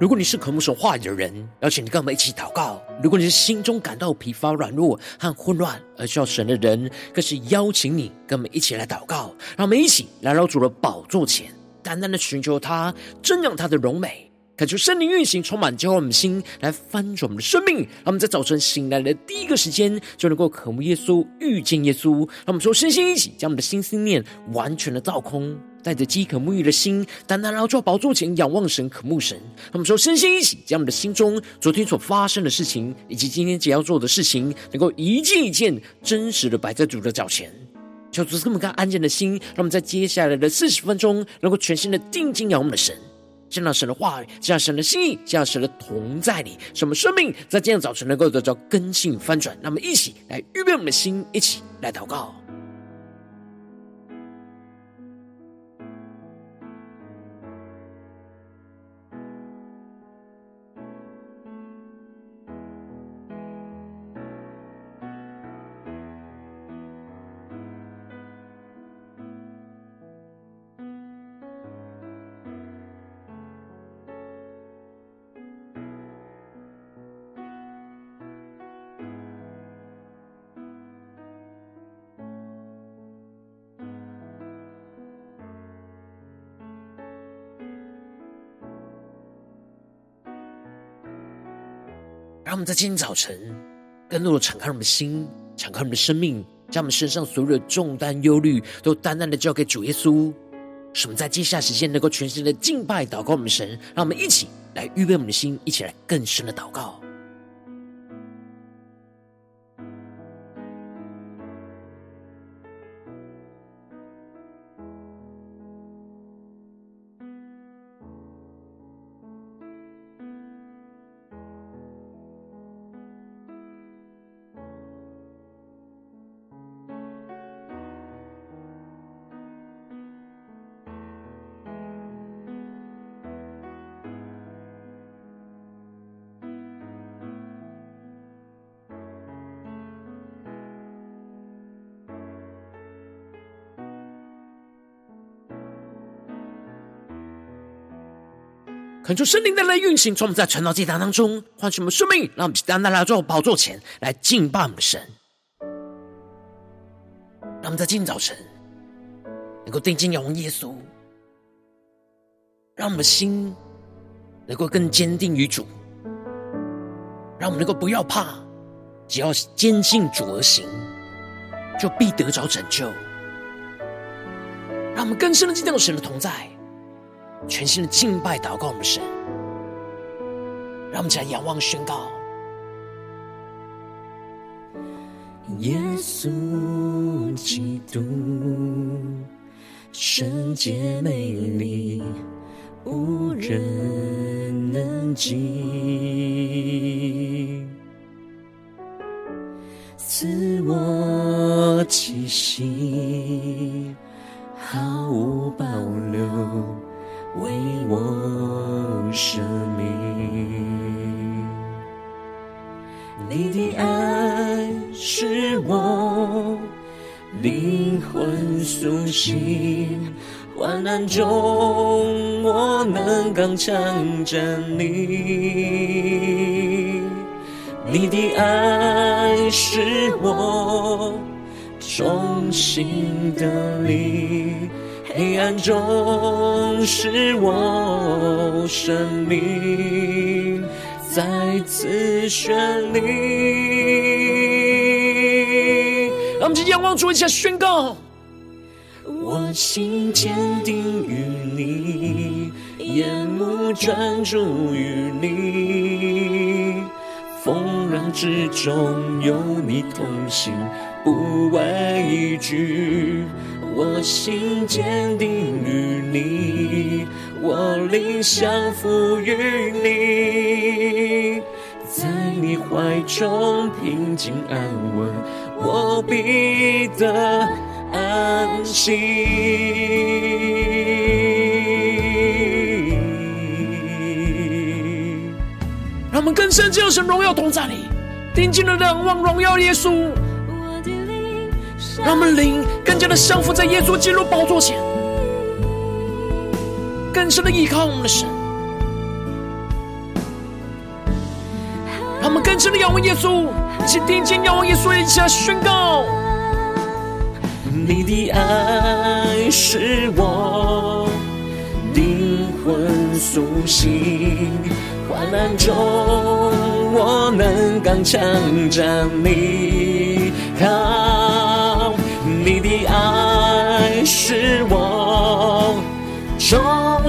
如果你是渴慕神话语的人，邀请你跟我们一起祷告；如果你是心中感到疲乏、软弱和混乱而需要神的人，更是邀请你跟我们一起来祷告。让我们一起来到主的宝座前，单单的寻求他，瞻仰他的荣美，恳求圣灵运行，充满浇灌我们的心，来翻转我们的生命。让我们在早晨醒来的第一个时间，就能够渴慕耶稣、遇见耶稣。让我们说，身心一起，将我们的心思念完全的造空。带着饥渴沐浴的心，单单来到宝座前仰望神、渴慕神。他们说，身心一起，将我们的心中昨天所发生的事情，以及今天即将要做的事情，能够一件一件真实的摆在主的脚前。求主赐我们更安静的心，让我们在接下来的四十分钟，能够全心的定睛仰望我们的神，见到神的话语，见到神的心意，见到神的同在里，使我们生命在今天早晨能够得到根性翻转。那么一起来预备我们的心，一起来祷告。让我们在今天早晨，更多的敞开我们的心，敞开我们的生命，将我们身上所有的重担、忧虑，都单单的交给主耶稣。使我们在接下来时间，能够全心的敬拜、祷告我们神。让我们一起来预备我们的心，一起来更深的祷告。恳求圣灵的来运行，从我们在传道祭坛当中唤醒我们生命，让我们单单来到宝座前来敬拜我们的神。让我们在今天早晨能够定睛仰望耶稣，让我们的心能够更坚定于主，让我们能够不要怕，只要坚信主而行，就必得着拯救。让我们更深的进入到神的同在。全新的敬拜祷告我们神，让我们起来仰望宣告：耶稣基督，圣洁美丽，无人能及，赐我气息，毫无保留。为我生命，你的爱是我灵魂苏醒，患难中我能刚强站立。你的爱是我重新得力。黑暗中，使我生命再次绚丽。让我们仰望主，一起宣告：我心坚定于你，眼目专注于你，风浪之中有你同行，不畏惧。我心坚定于你，我灵降服于你，在你怀中平静安稳，我必得安息。让我们更深进入神荣耀同在里，定睛的仰望荣耀耶稣。让我们灵更加的降服在耶稣基督宝座前，更深的依靠我们的神。让我们更深的仰望耶稣，一起听见仰望耶稣，一起来宣告：你的爱是我灵魂苏醒，患难中我能刚强站立。靠，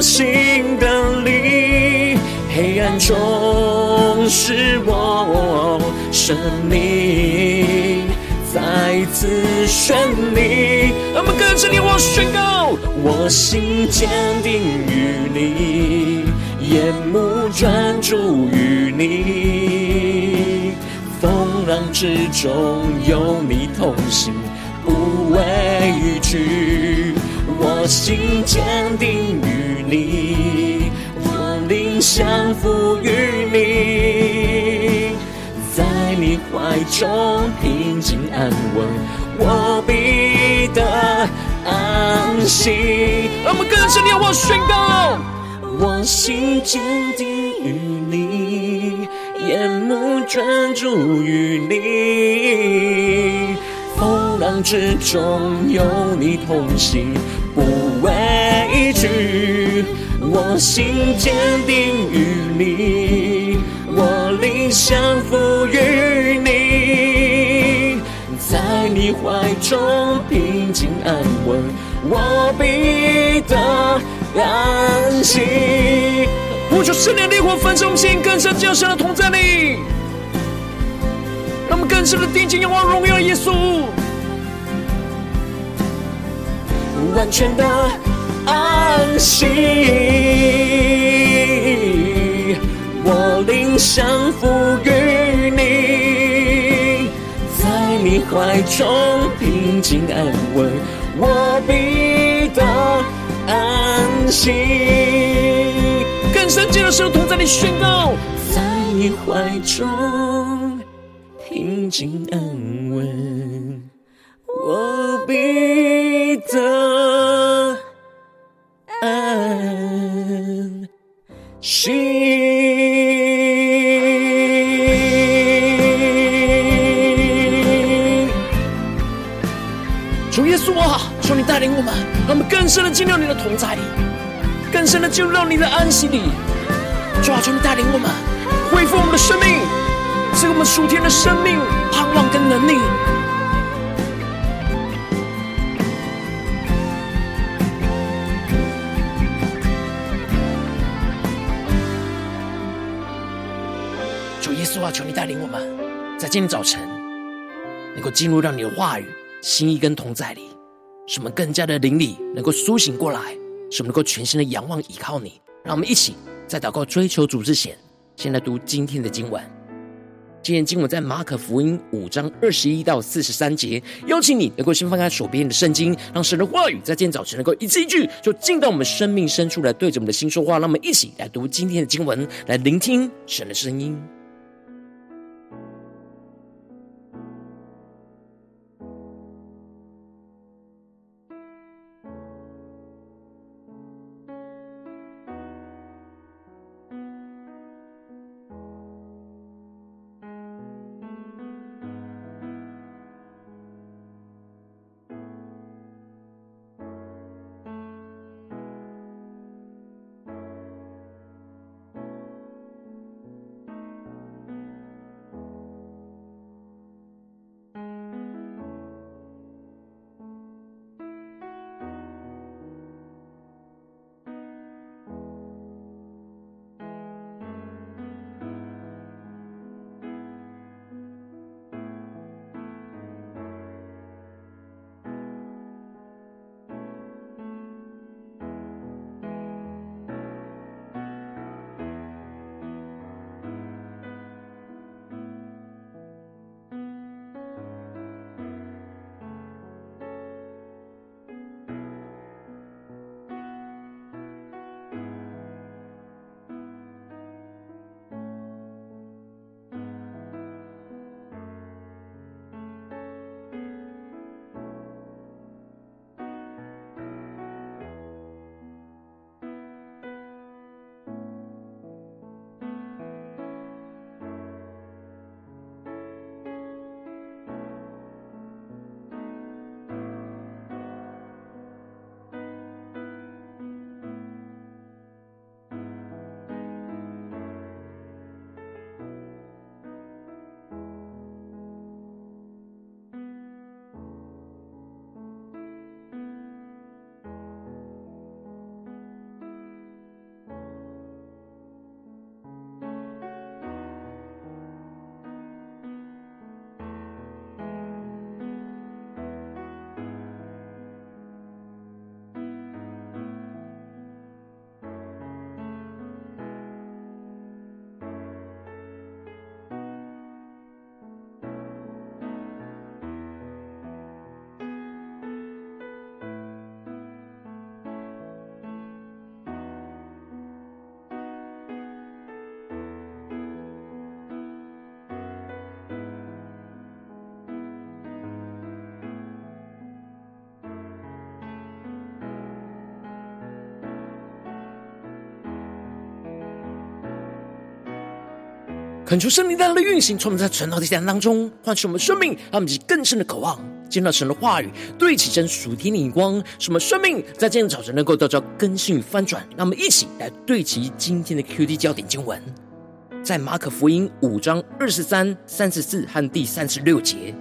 心的力，黑暗中是我生命再次绚丽。我们跟着你，我宣告，我心坚定于你，眼目专注于你，风浪之中有你同行，不畏惧。我心坚定于你，我灵降服于你，在你怀中平静安稳，我必得安息。我们跟着你，我宣告，我心坚定于你，眼目专注于你，风浪之中有你同行。不畏惧，我心坚定于你，我灵降服于你，在你怀中平静安稳，我必得安息。呼求圣灵烈火焚烧心，更深进入神的同在里，让我们更深的定睛仰望荣耀耶稣。完全的安息，我灵降服于你，在你怀中平静安稳，我必得安息。更深进入神同在里宣告，在你怀中平静安稳，我必主耶稣啊，求你带领我们，让我们更深的进入你的同在里，更深的进入到你的安息里。主啊，求你带领我们，恢复我们的生命，赐给我们属天的生命、盼望跟能力。主啊，求你带领我们，在今天早晨能够进入到你的话语、心意跟同在里，使我们更加的灵里能够苏醒过来，使我们能够全心的仰望依靠你。让我们一起在祷告追求主之前，先来读今天的经文。今天经文在马可福音五章二十一到四十三节。邀请你能够先翻开手边的圣经，让神的话语在今天早晨能够一字一句，就进到我们生命深处来，对着我们的心说话。让我们一起来读今天的经文，来聆听神的声音。恳求圣灵大量的运行，从我们在晨祷的讲当中唤醒我们生命，让我们更深的渴望见到神的话语，对齐神属天的眼光，使我们生命在今天早晨能够得到更新与翻转。让我们一起来对齐今天的 QD 焦点经文，在马可福音五章二十三、三十四和第三十六节，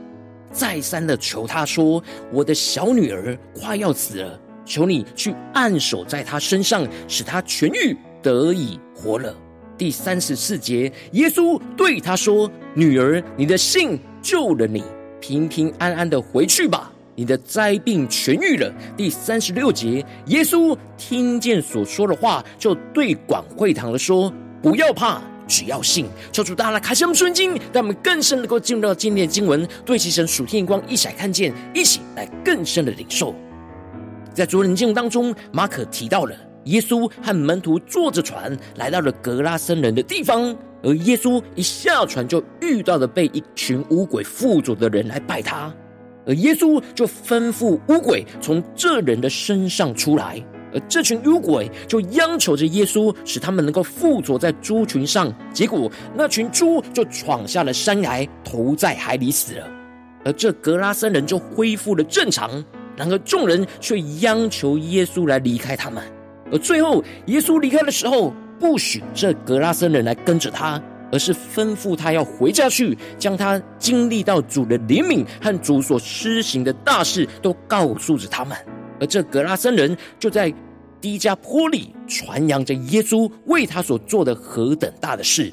再三的求他说：“我的小女儿快要死了，求你去按手在她身上，使她痊愈，得以活了。”第三十四节，耶稣对他说：“女儿，你的信救了你，平平安安的回去吧，你的灾病痊愈了。”第三十六节，耶稣听见所说的话，就对管会堂的说：“不要怕，只要信。”求主大家来开箱圣经，让我们更深能够进入到今天的经文，对齐神属天光，一起来看见，一起来更深的领受。在昨天经文当中，马可提到了。耶稣和门徒坐着船来到了格拉森人的地方，而耶稣一下船就遇到了被一群污鬼附着的人来拜他，而耶稣就吩咐污鬼从这人的身上出来，而这群污鬼就央求着耶稣，使他们能够附着在猪群上，结果那群猪就闯下了山崖，投在海里死了，而这格拉森人就恢复了正常，然而众人却央求耶稣来离开他们。而最后，耶稣离开的时候，不许这格拉森人来跟着他，而是吩咐他要回家去，将他经历到主的怜悯和主所施行的大事都告诉着他们。而这格拉森人就在低加坡里传扬着耶稣为他所做的何等大的事。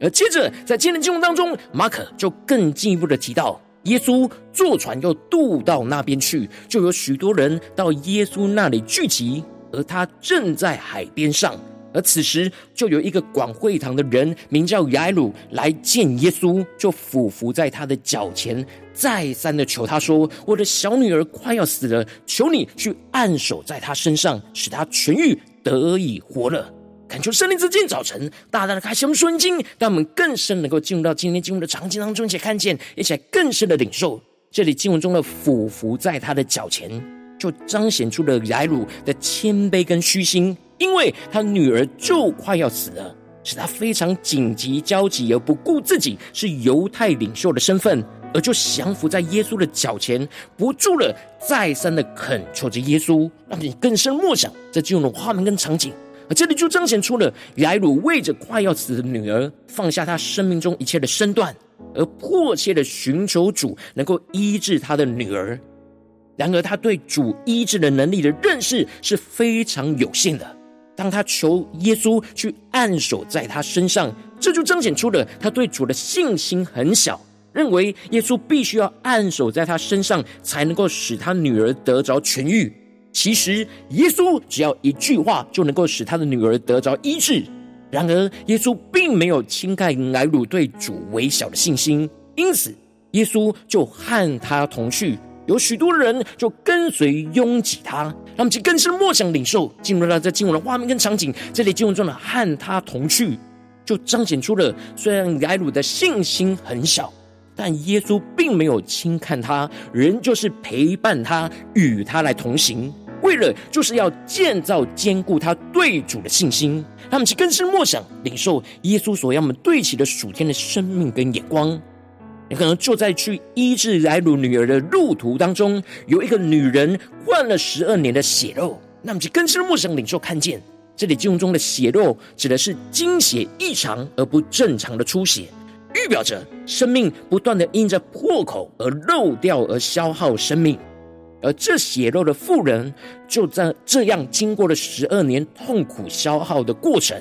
而接着，在今天的经文当中，马可就更进一步的提到，耶稣坐船又渡到那边去，就有许多人到耶稣那里聚集。而他正在海边上，而此时就有一个管会堂的人，名叫雅鲁，来见耶稣，就俯伏在他的脚前，再三的求他说：“我的小女儿快要死了，求你去按手在她身上，使她痊愈，得以活了。”恳求圣灵在今天早晨大大的开启我们顺经，让我们更深能够进入到今天经文的场景当中，一起看见，一起来更深的领受这里经文中的俯伏在他的脚前。就彰显出了雅鲁的谦卑跟虚心，因为他女儿就快要死了，使他非常紧急焦急，而不顾自己是犹太领袖的身份，而就降服在耶稣的脚前，不住了，再三的恳求着耶稣，让你更深默想这进入的画面跟场景。而这里就彰显出了雅鲁为着快要死的女儿，放下他生命中一切的身段，而迫切的寻求主能够医治他的女儿。然而，他对主医治的能力的认识是非常有限的。当他求耶稣去按手在他身上，这就彰显出了他对主的信心很小，认为耶稣必须要按手在他身上，才能够使他女儿得着痊愈。其实，耶稣只要一句话就能够使他的女儿得着医治。然而，耶稣并没有轻看雅鲁对主微小的信心，因此，耶稣就和他同去。有许多人就跟随拥挤他，让我们去更深默想领受，进入到这经文的画面跟场景。这里经文中的和他同去，就彰显出了虽然雅鲁的信心很小，但耶稣并没有轻看他，人就是陪伴他，与他来同行，为了就是要建造坚固他对主的信心。他们去更深默想领受耶稣所要我们对齐的属天的生命跟眼光。你可能就在去医治来鲁女儿的路途当中，有一个女人患了十二年的血肉。那么，就更深的默想领受看见，这里经文中的血肉指的是经血异常而不正常的出血，预表着生命不断的因着破口而漏掉而消耗生命。而这血肉的妇人，就在这样经过了十二年痛苦消耗的过程。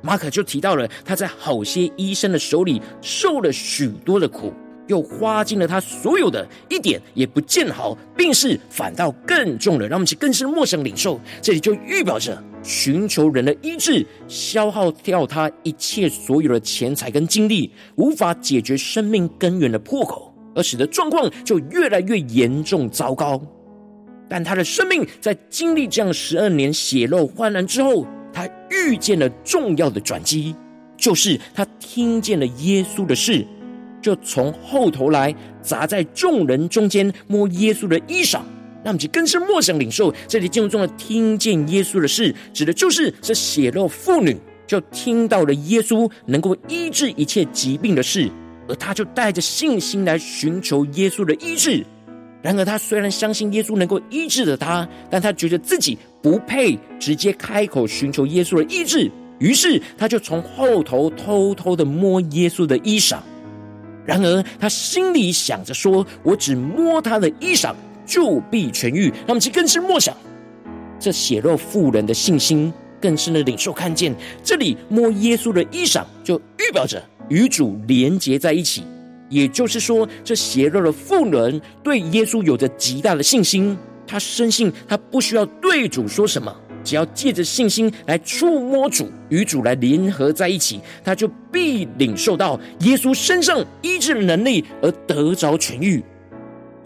马可就提到了他在好些医生的手里受了许多的苦，又花尽了他所有的，一点也不见好，病势反倒更重了。让我们去更深默想领受，这里就预表着寻求人的医治，消耗掉他一切所有的钱财跟精力，无法解决生命根源的破口，而使得状况就越来越严重糟糕。但他的生命在经历这样十二年血肉患难之后，他遇见了重要的转机，就是他听见了耶稣的事，就从后头来砸在众人中间摸耶稣的衣裳。那么就更深默想领受这里经文中的听见耶稣的事，指的就是这血肉妇女就听到了耶稣能够医治一切疾病的事，而他就带着信心来寻求耶稣的医治。然而，他虽然相信耶稣能够医治的他，但他觉得自己不配直接开口寻求耶稣的医治，于是他就从后头偷偷的摸耶稣的衣裳。然而，他心里想着说：“我只摸他的衣裳，就必痊愈。”那么，其更是默想这血肉妇人的信心，更深的领受看见，这里摸耶稣的衣裳，就预表着与主连结在一起。也就是说，这血肉的妇人对耶稣有着极大的信心，他深信他不需要对主说什么，只要借着信心来触摸主，与主来联合在一起，他就必领受到耶稣身上医治的能力而得着痊愈。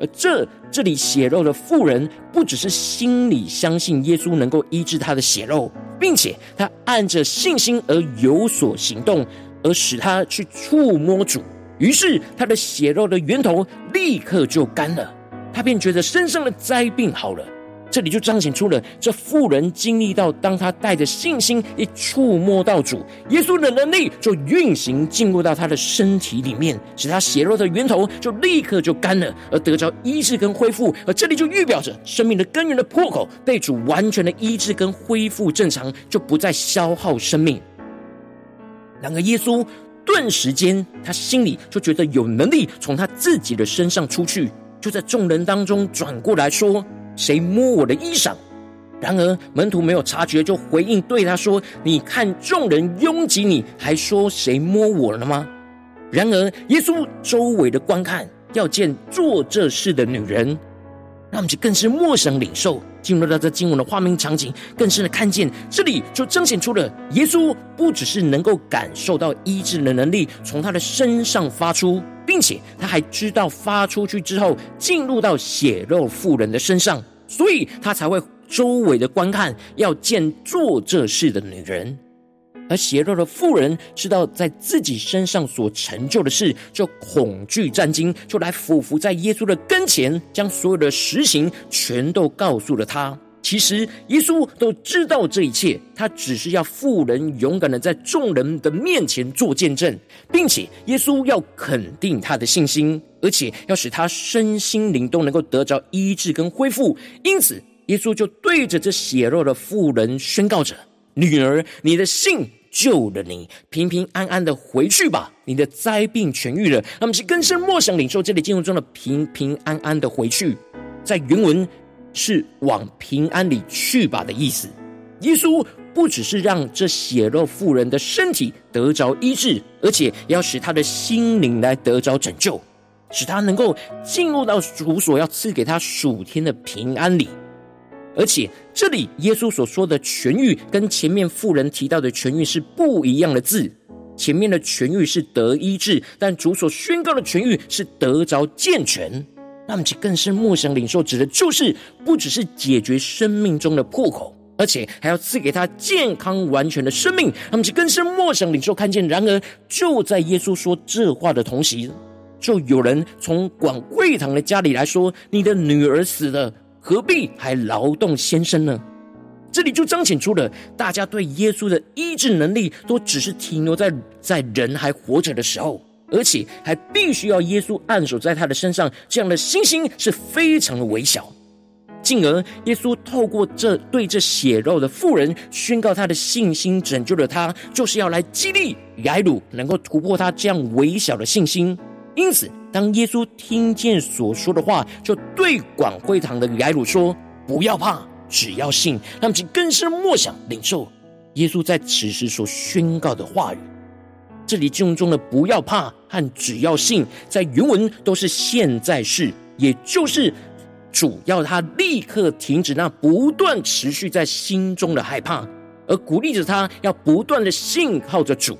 而这这里血肉的妇人，不只是心里相信耶稣能够医治他的血肉，并且他按着信心而有所行动，而使他去触摸主。于是他的血肉的源头立刻就干了，他便觉得身上的灾病好了。这里就彰显出了这妇人经历到，当他带着信心一触摸到主耶稣的能力，就运行进入到他的身体里面，使他血肉的源头就立刻就干了，而得着医治跟恢复。而这里就预表着生命的根源的破口被主完全的医治跟恢复正常，就不再消耗生命。然而耶稣。顿时间，他心里就觉得有能力从他自己的身上出去，就在众人当中转过来说：“谁摸我的衣裳？”然而门徒没有察觉，就回应对他说：“你看众人拥挤你，还说谁摸我了吗？”然而耶稣周围的观看，要见做这事的女人。那么就更是默想领受，进入到这经文的画面场景，更深的看见这里就彰显出了耶稣不只是能够感受到医治的能力从他的身上发出，并且他还知道发出去之后进入到血肉妇人的身上，所以他才会周围的观看，要见做这事的女人。而血肉的妇人知道在自己身上所成就的事，就恐惧战惊，就来俯伏在耶稣的跟前，将所有的实情全都告诉了他。其实耶稣都知道这一切，他只是要妇人勇敢的在众人的面前做见证，并且耶稣要肯定他的信心，而且要使他身心灵都能够得着医治跟恢复。因此，耶稣就对着这血肉的妇人宣告着：“女儿，你的信。”救了你，平平安安的回去吧。你的灾病痊愈了。那么是更深默想领受这里经文中的平平安安的回去，在原文是往平安里去吧的意思。耶稣不只是让这血肉妇人的身体得着医治，而且要使他的心灵来得着拯救，使他能够进入到主所要赐给他属天的平安里。而且这里耶稣所说的痊愈，跟前面妇人提到的痊愈是不一样的字。前面的痊愈是得医治，但主所宣告的痊愈是得着健全。那么，其更深默想领受，指的就是不只是解决生命中的破口，而且还要赐给他健康完全的生命。那么，其更深默想领受看见。然而，就在耶稣说这话的同时，就有人从管会堂的家里来说：“你的女儿死了。”何必还劳动先生呢？这里就彰显出了大家对耶稣的医治能力都只是停留在在人还活着的时候，而且还必须要耶稣按手在他的身上，这样的信心是非常的微小。进而耶稣透过这对这血肉的妇人宣告他的信心，拯救了他，就是要来激励雅鲁能够突破他这样微小的信心。因此，当耶稣听见所说的话，就对管会堂的雅鲁说：“不要怕，只要信。”让其更深默想领受耶稣在此时所宣告的话语。这里经文中的“不要怕”和“只要信”在原文都是现在式，也就是主要他立刻停止那不断持续在心中的害怕，而鼓励着他要不断的信靠着主。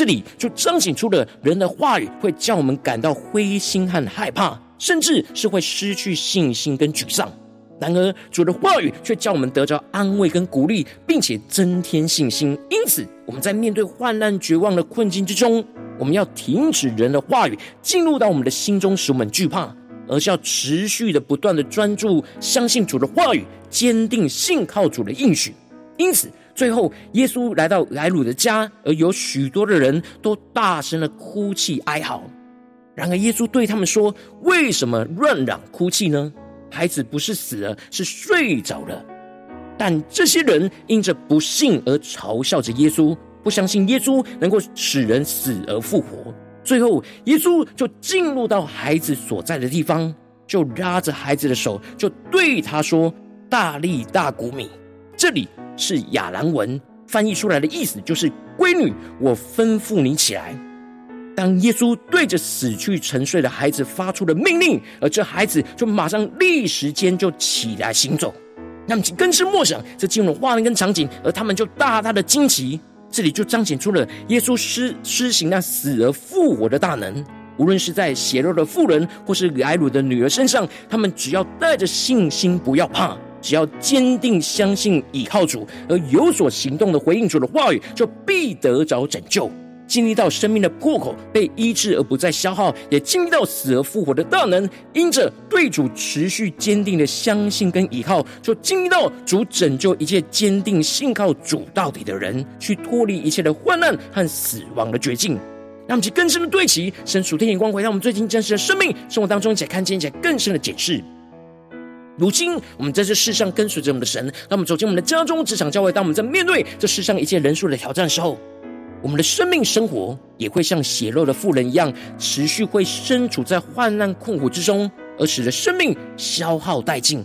这里就彰显出了人的话语会叫我们感到灰心和害怕，甚至是会失去信心跟沮丧。然而主的话语却叫我们得着安慰跟鼓励，并且增添信心。因此，我们在面对患难绝望的困境之中，我们要停止人的话语进入到我们的心中，使我们惧怕，而是要持续的不断的专注相信主的话语，坚定信靠主的应许。因此。最后，耶稣来到莱鲁的家，而有许多的人都大声的哭泣哀嚎。然而，耶稣对他们说：“为什么乱嚷哭泣呢？孩子不是死了，是睡着了。”但这些人因着不信而嘲笑着耶稣，不相信耶稣能够使人死而复活。最后，耶稣就进入到孩子所在的地方，就拉着孩子的手，就对他说：“大力大古米。”这里是亚兰文翻译出来的意思，就是“闺女，我吩咐你起来。”当耶稣对着死去沉睡的孩子发出了命令，而这孩子就马上立时间就起来行走。那么，更是默想这进入画面跟场景，而他们就大大的惊奇。这里就彰显出了耶稣施施行那死而复活的大能。无论是在血肉的妇人，或是睚鲁的女儿身上，他们只要带着信心，不要怕。只要坚定相信倚靠主而有所行动的回应主的话语，就必得着拯救，经历到生命的破口被医治而不再消耗，也经历到死而复活的大能。因着对主持续坚定的相信跟倚靠，就经历到主拯救一切坚定信靠主到底的人，去脱离一切的患难和死亡的绝境。让我们去更深的对齐神属天眼光，回到我们最近真实的生命生活当中，一起看见，一起更深的解释。如今，我们在这世上跟随着我们的神，当我们走进我们的家中、职场、教会，当我们在面对这世上一切人数的挑战时候，我们的生命生活也会像血肉的妇人一样，持续会身处在患难困苦之中，而使得生命消耗殆尽。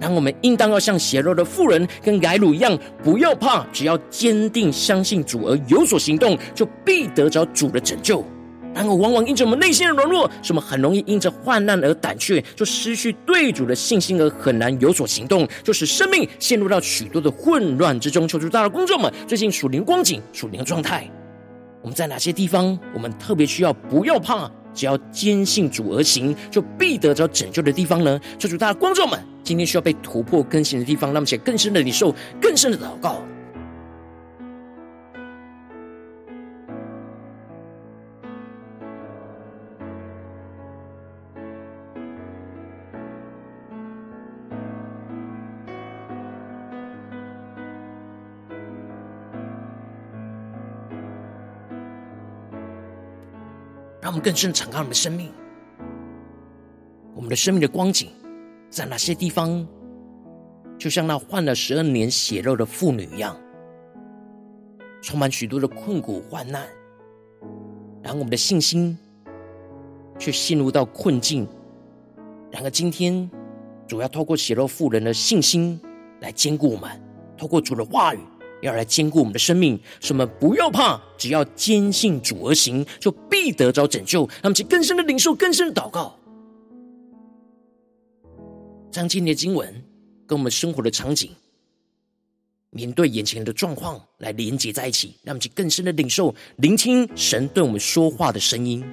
然后，我们应当要像血肉的妇人跟改鲁一样，不要怕，只要坚定相信主而有所行动，就必得着主的拯救。然而，往往因着我们内心的软弱，使我们很容易因着患难而胆怯，就失去对主的信心，而很难有所行动，就使生命陷入到许多的混乱之中。求主，大的工众们，最近属灵光景、属灵的状态，我们在哪些地方，我们特别需要不要怕，只要坚信主而行，就必得着拯救的地方呢？求主，大的观众们，今天需要被突破更新的地方，那么且更深的领受，更深的祷告。让我们更深的敞开我们的生命，我们的生命的光景，在哪些地方，就像那患了十二年血肉的妇女一样，充满许多的困苦患难，然后我们的信心却陷入到困境。然而今天，主要透过血肉妇人的信心来坚固我们，透过主的话语。要来坚固我们的生命，使我们不要怕，只要坚信主而行，就必得着拯救。让我们去更深的领受，更深的祷告，将今天的经文跟我们生活的场景，面对眼前的状况来连接在一起，让我们去更深的领受，聆听神对我们说话的声音。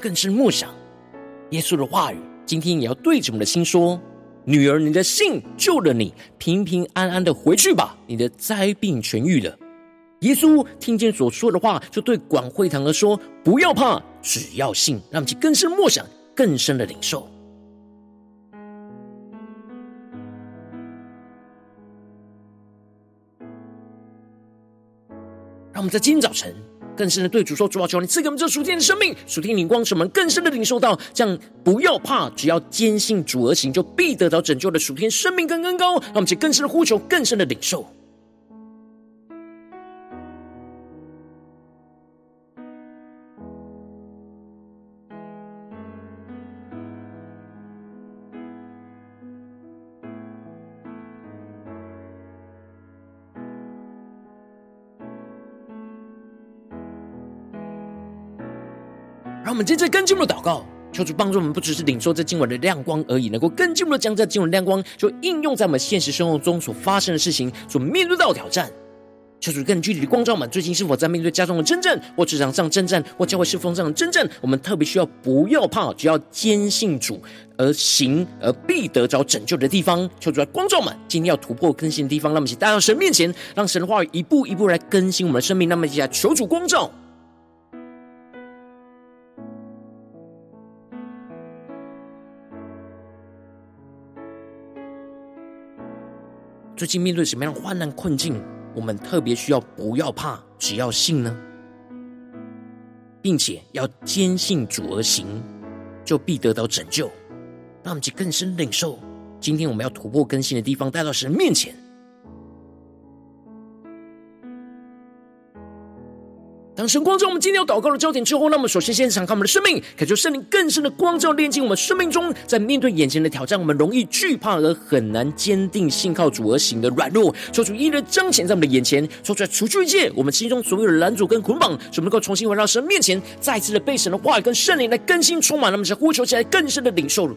更深默想耶稣的话语。今天也要对着我们的心说：“女儿，你的信救了你，平平安安的回去吧，你的灾病痊愈了。”耶稣听见所说的话，就对广会堂的说：“不要怕，只要信。”让我们去更深默想，更深的领受。让我们在今天早晨。更深的对主说：“主啊，求你赐给我们这属天的生命，属天灵光，使我们更深的领受到，这样不要怕，只要坚信主而行，就必得到拯救的属天生命跟恩高。让我们去更深的呼求，更深的领受。”们接着跟进一步的祷告，求主帮助我们，不只是领受这经文的亮光而已，能够更进一步的将这经文亮光就应用在我们现实生活中所发生的事情，所面对到的挑战。求主更具体的光照我们，最近是否在面对家中的征战，或职场上征战，或教会侍奉上的征战？我们特别需要不要怕，只要坚信主而行，而必得着拯救的地方。求主来光照我们，今天要突破更新的地方，让我们一起带到神面前，让神的话语一步一步来更新我们的生命。那么，接下来求主光照。最近面对什么样的患难困境？我们特别需要不要怕，只要信呢，并且要坚信主而行，就必得到拯救。那我们就更深领受，今天我们要突破更新的地方，带到神面前。当神光照我们今天要祷告的焦点之后，那么首先先敞开我们的生命，感受圣灵更深的光照，炼净我们生命中，在面对眼前的挑战，我们容易惧怕而很难坚定信靠主。而行的软弱，求主。一一彰显在我们的眼前，说出来除去一切我们心中所有的拦阻跟捆绑，使我们能够重新回到神面前，再次的被神的话语跟圣灵来更新充满，那么是呼求起来更深的领受。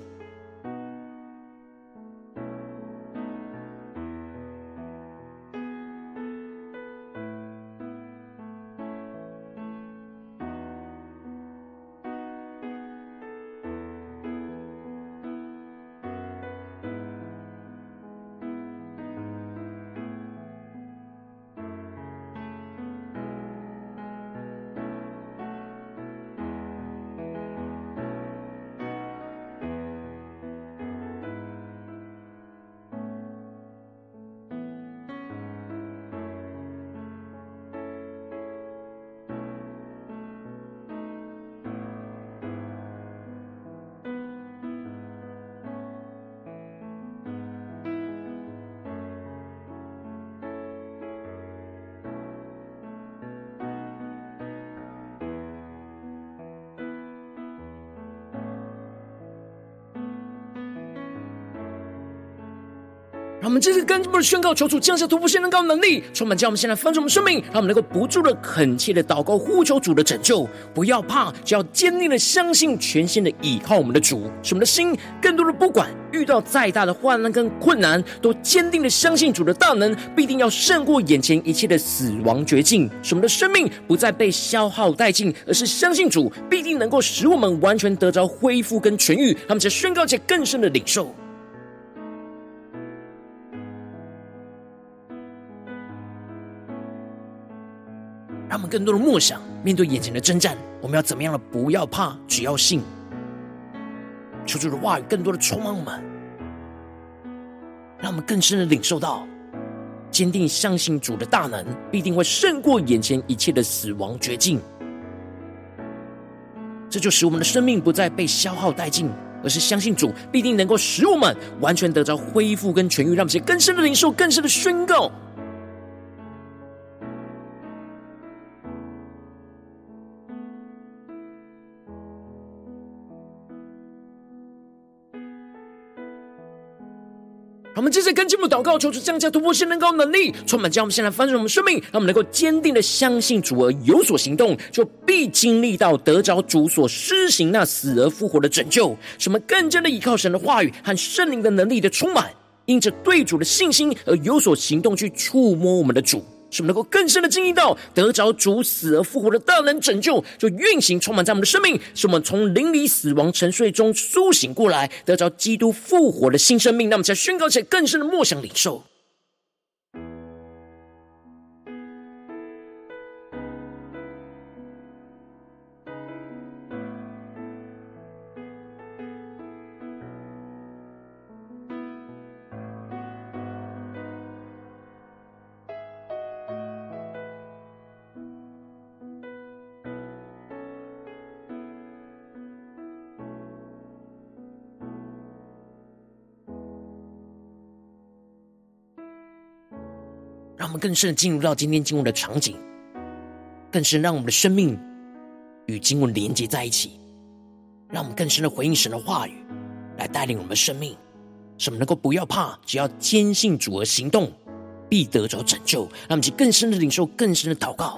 让我们这次跟进步的宣告，求主降下突破性能高能力，充满将我们现在翻转我们生命，让我们能够不住的恳切的祷告，呼求主的拯救。不要怕，只要坚定的相信，全心的倚靠我们的主，使我们的心更多的不管遇到再大的患难跟困难，都坚定的相信主的大能必定要胜过眼前一切的死亡绝境，使我们的生命不再被消耗殆尽，而是相信主必定能够使我们完全得着恢复跟痊愈。他们在宣告且更深的领受。更多的梦想，面对眼前的征战，我们要怎么样的？不要怕，只要信。求主的话语更多的充满我们，让我们更深的领受到，坚定相信主的大能，必定会胜过眼前一切的死亡绝境。这就使我们的生命不再被消耗殆尽，而是相信主必定能够使我们完全得着恢复跟痊愈。让我们更深的领受，更深的宣告。我们接着跟进我们祷告，求主降下突破性能高能力，充满将我们先来翻转我们生命，让我们能够坚定的相信主而有所行动，就必经历到得着主所施行那死而复活的拯救。什么更加的依靠神的话语和圣灵的能力的充满，因着对主的信心而有所行动，去触摸我们的主。使我们能够更深的经历到得着主死而复活的大能拯救，就运行充满在我们的生命，使我们从灵里死亡沉睡中苏醒过来，得着基督复活的新生命。那么，才宣告起来更深的默想领受。更深的进入到今天经文的场景，更深让我们的生命与经文连接在一起，让我们更深的回应神的话语，来带领我们的生命，使我们能够不要怕，只要坚信主而行动，必得着拯救。让我们去更深的领受，更深的祷告。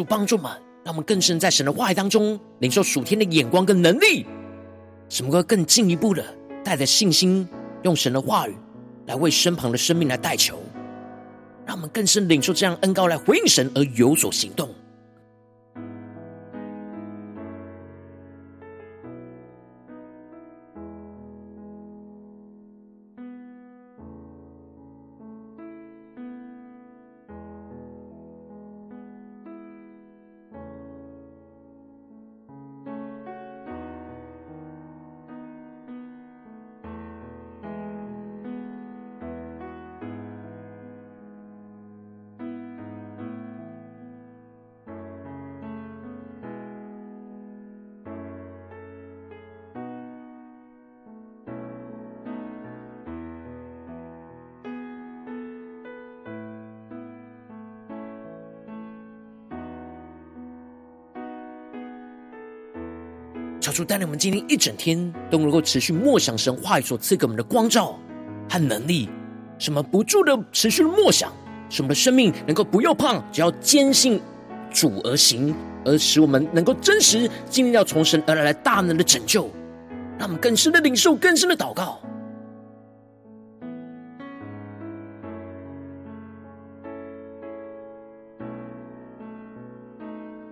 主帮助们，让我们更深在神的话语当中领受属天的眼光跟能力，什么会更进一步的带着信心，用神的话语来为身旁的生命来代求，让我们更深领受这样恩高来回应神而有所行动。求主带领我们今天一整天都能够持续默想神话语所赐给我们的光照和能力，什么不住的持续默想，什么的生命能够不要胖，只要坚信主而行，而使我们能够真实经历到从神而来的大能的拯救，让我们更深的领受，更深的祷告。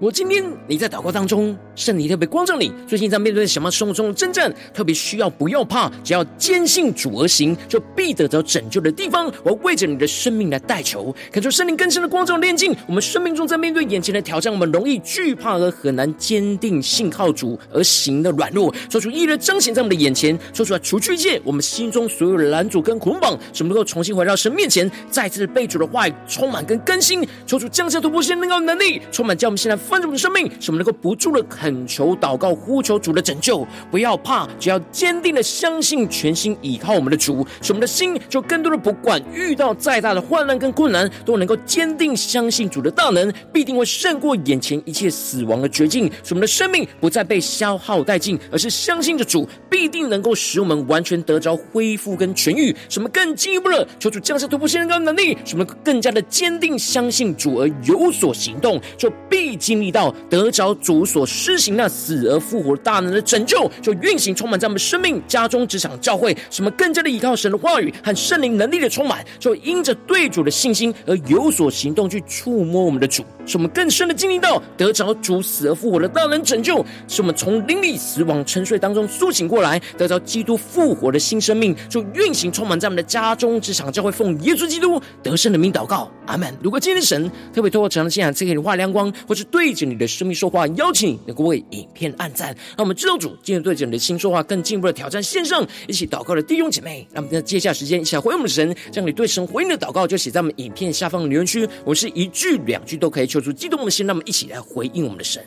我今天你在祷告当中，圣灵特别光照你。最近在面对什么生活中的征战，特别需要不要怕，只要坚信主而行，就必得着拯救的地方。我要为着你的生命来代求，恳求圣灵更深的光照炼净我们生命中在面对眼前的挑战，我们容易惧怕而很难坚定信靠主而行的软弱，说出一人彰显在我们的眼前，说出来除去一切我们心中所有的拦阻跟捆绑，使我们能够重新回到神面前，再次被主的话语充满跟更新，说出降下突破性能够能力，充满叫我们现在。我们的生命，使我们能够不住的恳求、祷告、呼求主的拯救。不要怕，只要坚定的相信，全心倚靠我们的主，使我们的心就更多的不管遇到再大的患难跟困难，都能够坚定相信主的大能，必定会胜过眼前一切死亡的绝境。使我们的生命不再被消耗殆尽，而是相信着主必定能够使我们完全得着恢复跟痊愈。使我们更进一步的求主降下突破性的能力，使我们更加的坚定相信主而有所行动，就必经。经历到得着主所施行那死而复活大能的拯救，就运行充满在我们生命、家中、职场、教会，什么更加的依靠神的话语和圣灵能力的充满，就因着对主的信心而有所行动，去触摸我们的主，使我们更深的经历到得着主死而复活的大能拯救，使我们从灵里死亡沉睡当中苏醒过来，得着基督复活的新生命，就运行充满在我们的家中、职场、教会，奉耶稣基督得胜的名祷告，阿门。如果今天神特别透过这样的信仰赐给你画亮光，或是对。对着你的生命说话，邀请你能够为影片按赞，让我们知道主今天对着你的心说话，更进一步的挑战线上一起祷告的弟兄姐妹。那么在接下来时间，一起来回应我们的神，将你对神回应的祷告就写在我们影片下方的留言区。我是一句两句都可以求出激动的心，那么一起来回应我们的神。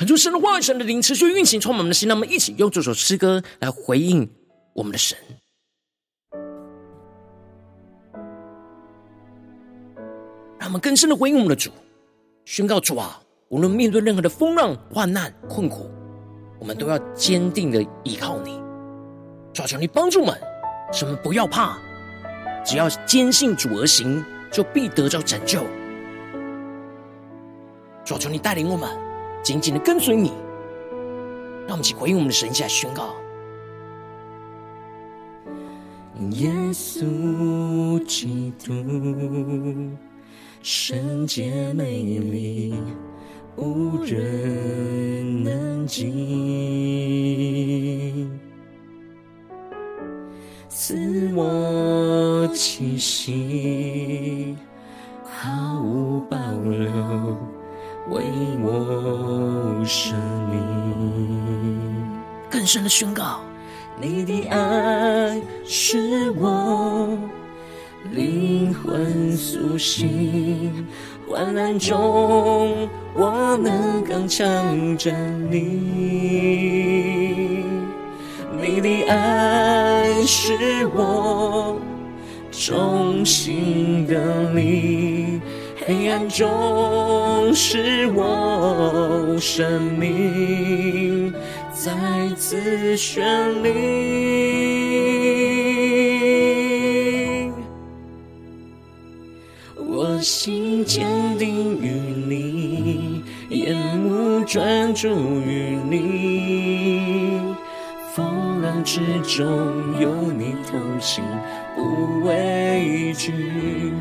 恳求神的话语、神的灵持续运行，充满我们的心。让我们一起用这首诗歌来回应我们的神，让我们更深的回应我们的主，宣告主啊，无论面对任何的风浪、患难、困苦，我们都要坚定的依靠你。主啊，求你帮助我们，使我们不要怕，只要坚信主而行，就必得着拯救。主啊，求你带领我们。紧紧的跟随你，让我们一起回应我们的神，一起来宣告。耶稣基督，圣洁美丽，无人能及。赐我气息，毫无保留，为我生命。更深的宣告。你的爱是我灵魂苏醒，患难中我能刚强站立。你的爱是我重新得力，黑暗中使我生命。再次绚丽，我心坚定于你，眼目专注于你，之中有你同行，不畏惧。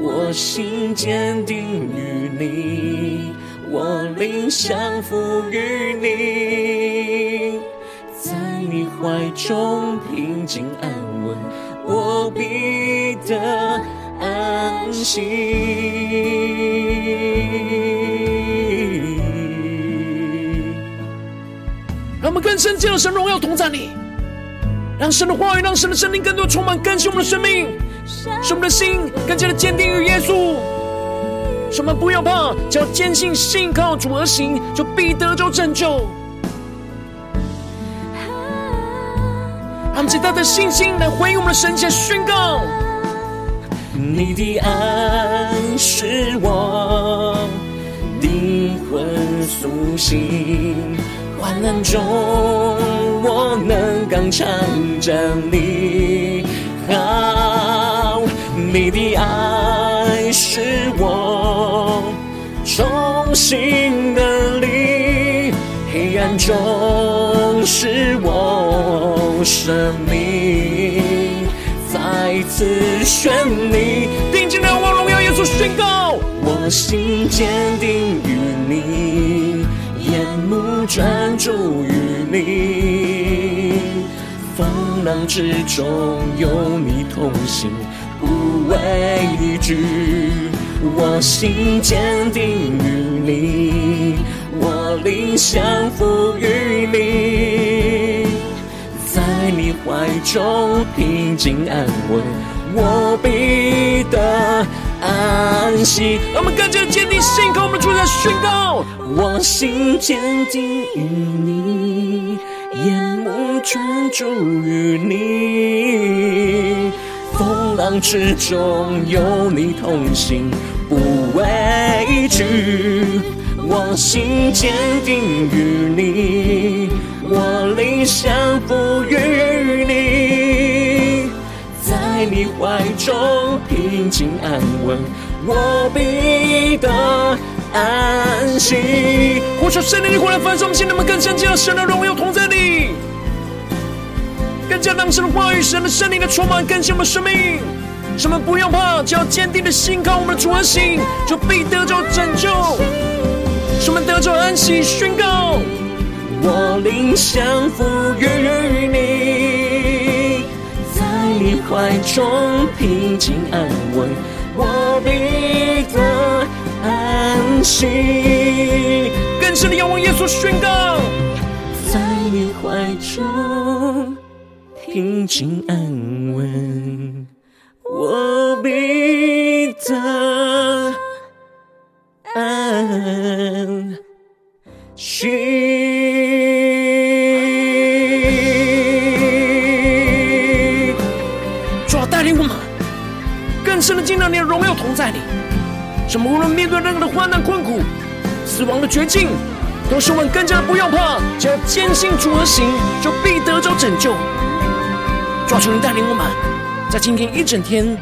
我心坚定于你。我灵降服于你，在你怀中平静安稳，我必得安息。让我们更深进入神荣耀同在里，让神的话语，让神的圣灵更多充满更新我们的生命，使我们的心更加的坚定于耶稣。什么不要怕，只要坚信信靠主而行，就必得着拯救。让我们带着信心来回应我们的神，先宣告：你的爱使我灵魂苏醒，患难中我能刚强站立。好，你的爱使我重新得力，黑暗中使我生命再次绚丽。定睛仰望荣耀耶稣，宣告：我心坚定于你，目专注于你，风浪之中有你同行，不畏惧。我心坚定于你，我灵降服于你，在你怀中平静安稳，我必得息。让我们更加坚定信靠我们的主在宣告：我心坚定于你，眼目专注于你。风浪之中有你同行，不畏惧。我心坚定于你，我灵降服于你，你怀中平静安稳，我必得安息。呼求圣灵的火来焚烧我们心，能不能更深进入神的荣耀同在里？更加让神的话语、神的圣灵的充满更新我们生命。什么不用怕，只要坚定的心靠我们的主而行，就必得着拯救。什么得着安息，宣告：我灵降服于你，你怀中平静安稳，我必得安息。更深的仰望耶稣，宣告：在你怀中。平静安稳，我必得安息。领我们更深的进到你的荣耀同在里，什么无论面对任何的患难困苦、死亡的绝境，都使我们更加的不要怕，只要坚信主而行，就必得着拯救。抓住你带领我们，在今天一整天，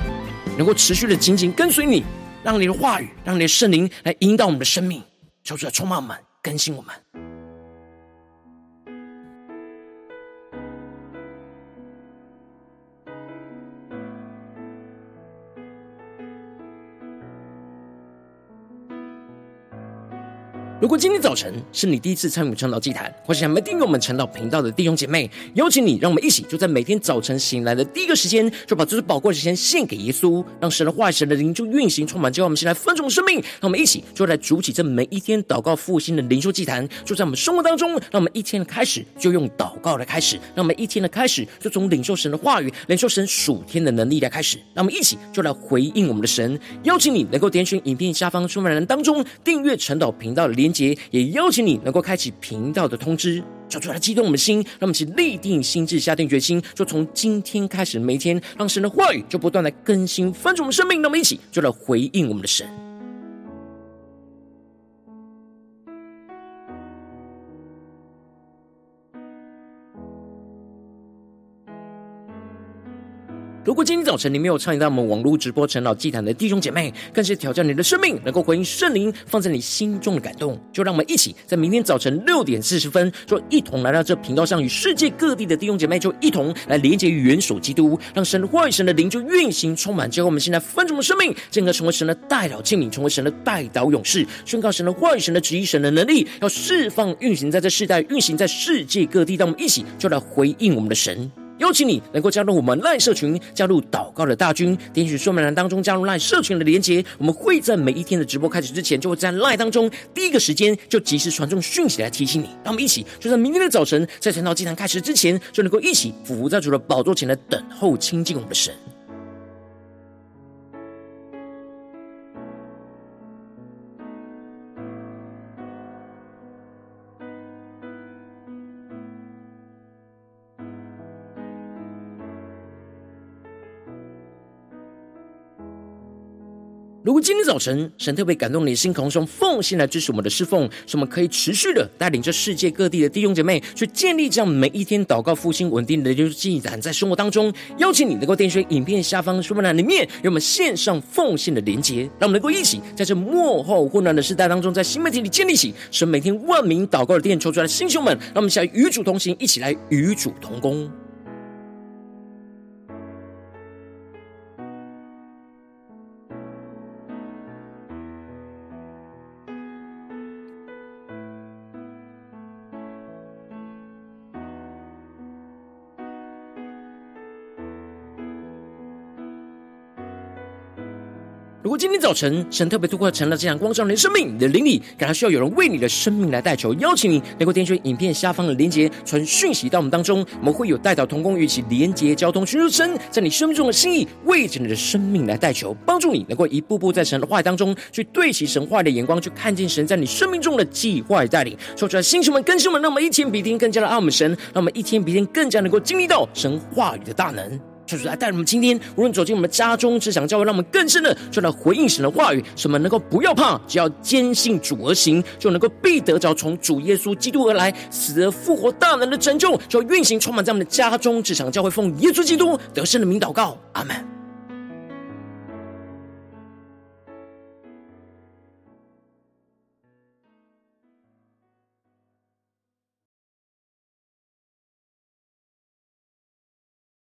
能够持续的紧紧跟随你，让你的话语，让你的圣灵来引导我们的生命，求主来充满我们，更新我们。如果今天早晨是你第一次参与晨祷祭坛，或是还没订阅我们晨祷频道的弟兄姐妹，邀请你，让我们一起就在每天早晨醒来的第一个时间，就把这宝贵时间献给耶稣，让神的话语、神的灵就运行充满，叫我们先来分盛生命。让我们一起就来主起这每一天祷告复兴的灵修祭坛，就在我们生活当中。让我们一天的开始就用祷告来开始，让我们一天的开始就从领受神的话语、领受神属天的能力来开始。让我们一起就来回应我们的神。邀请你能够点选影片下方说明栏当中订阅晨祷频道的连节，也邀请你能够开启频道的通知，叫出来激动我们的心，让我们一起立定心智，下定决心，就从今天开始，每一天让神的话语就不断的更新翻转我们生命。让我们一起就来回应我们的神。如果今天早晨你没有参与到我们网络直播晨祷祭坛的弟兄姐妹，更是挑战你的生命，能够回应圣灵放在你心中的感动。就让我们一起在明天早晨六点四十分，就一同来到这频道上，与世界各地的弟兄姐妹就一同来连接与元首基督，让神的话语、神的灵就运行充满。结果我们现在分盛的生命，进而成为神的代祷器皿，成为神的代祷勇士，宣告神的话语、神的旨意、神的能力，要释放运行在这世代，运行在世界各地。让我们一起就来回应我们的神。邀请你能够加入我们赖社群，加入祷告的大军，点选说明栏当中加入赖社群的连结。我们会在每一天的直播开始之前，就会在赖当中第一个时间就及时传送讯息来提醒你。让我们一起就在明天的早晨，在晨祷祭坛开始之前，就能够一起俯伏在主的宝座前来等候亲近我们的神。如果今天早晨神特别感动你的心，同时用奉献来支持我们的侍奉，使我们可以持续的带领着世界各地的弟兄姐妹去建立这样每一天祷告复兴稳定的灵修祭坛，在生活当中，邀请你能够点选影片下方说明栏里面有我们线上奉献的连结，让我们能够一起在这幕后混乱的时代当中，在新媒体里建立起神每天万名祷告的殿，抽出来的弟兄们，让我们一起来与主同行，一起来与主同工。今天早晨神特别透过成了这样光照你的生命，你的灵里感到需要有人为你的生命来代求，邀请你能够点选影片下方的连结，传讯息到我们当中，我们会有代祷同工与其连结交通，寻求神在你生命中的心意，为着你的生命来代求，帮助你能够一步步在神的话语当中去对齐神话的眼光，去看见神在你生命中的计划与带领。说出来，星球们、更新们，让我们一天比一天更加的爱我们神，让我们一天比一天更加能够经历到神话语的大能。就是来带我们今天，无论走进我们家中、职场、教会，让我们更深的就来回应神的话语。什么能够不要怕，只要坚信主而行，就能够必得着从主耶稣基督而来死而复活大能的拯救，就要运行充满在我们的家中、职场、教会，奉耶稣基督得胜的名祷告，阿门。